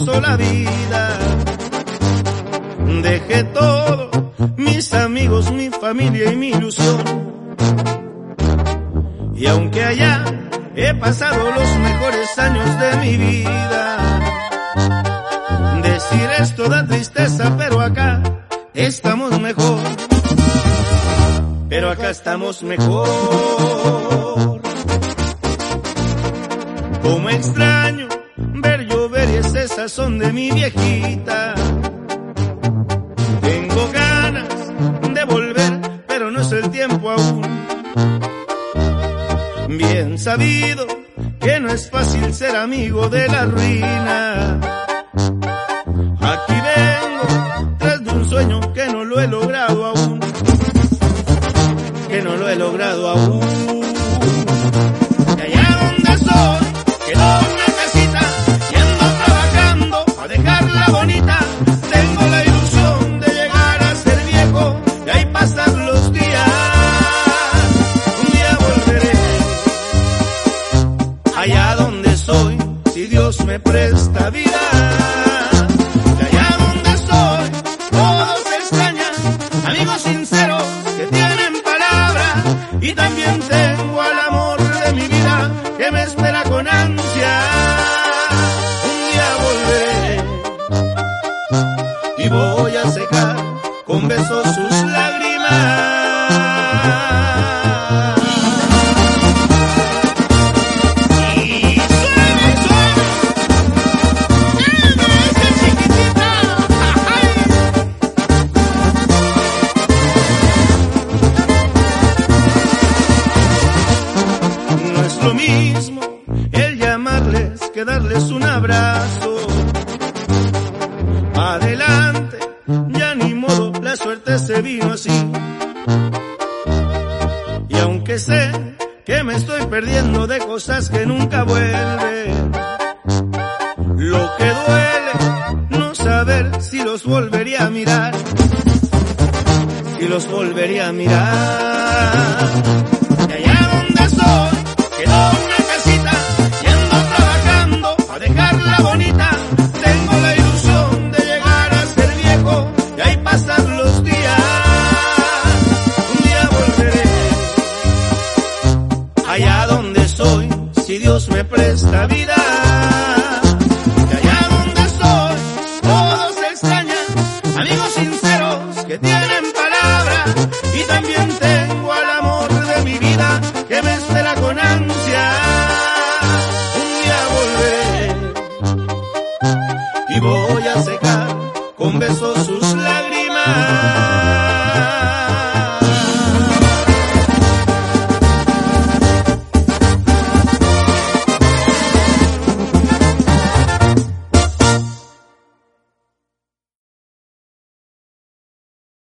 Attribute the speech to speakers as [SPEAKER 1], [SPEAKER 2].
[SPEAKER 1] la vida. Dejé todo, mis amigos, mi familia y mi ilusión. Y aunque allá he pasado los mejores años de mi vida, decir esto da tristeza, pero acá estamos mejor. Pero acá estamos mejor. Ese sazón de mi viejita. Tengo ganas de volver, pero no es el tiempo aún. Bien sabido que no es fácil ser amigo de la ruina. Aquí vengo tras de un sueño que no lo he logrado aún. Que no lo he logrado aún. Y allá donde soy, y ahí pasar los días. Un día volveré allá donde soy, si Dios me presta vida. Allá donde estoy, todos extrañan, amigos sinceros que tienen palabra. Y también tengo al amor de mi vida que me espera con ansia. Un día volveré y voy a secar con besos sus lágrimas. Y. No es lo mismo el llamarles que darles un abrazo. Adelante, se vino así. Y aunque sé que me estoy perdiendo de cosas que nunca vuelven, lo que duele no saber si los volvería a mirar, si los volvería a mirar. si Dios me presta vida. Que allá donde estoy, todos extrañan, amigos sinceros que tienen palabra. Y también tengo al amor de mi vida que me espera con ansia. Un día volveré y voy a secar.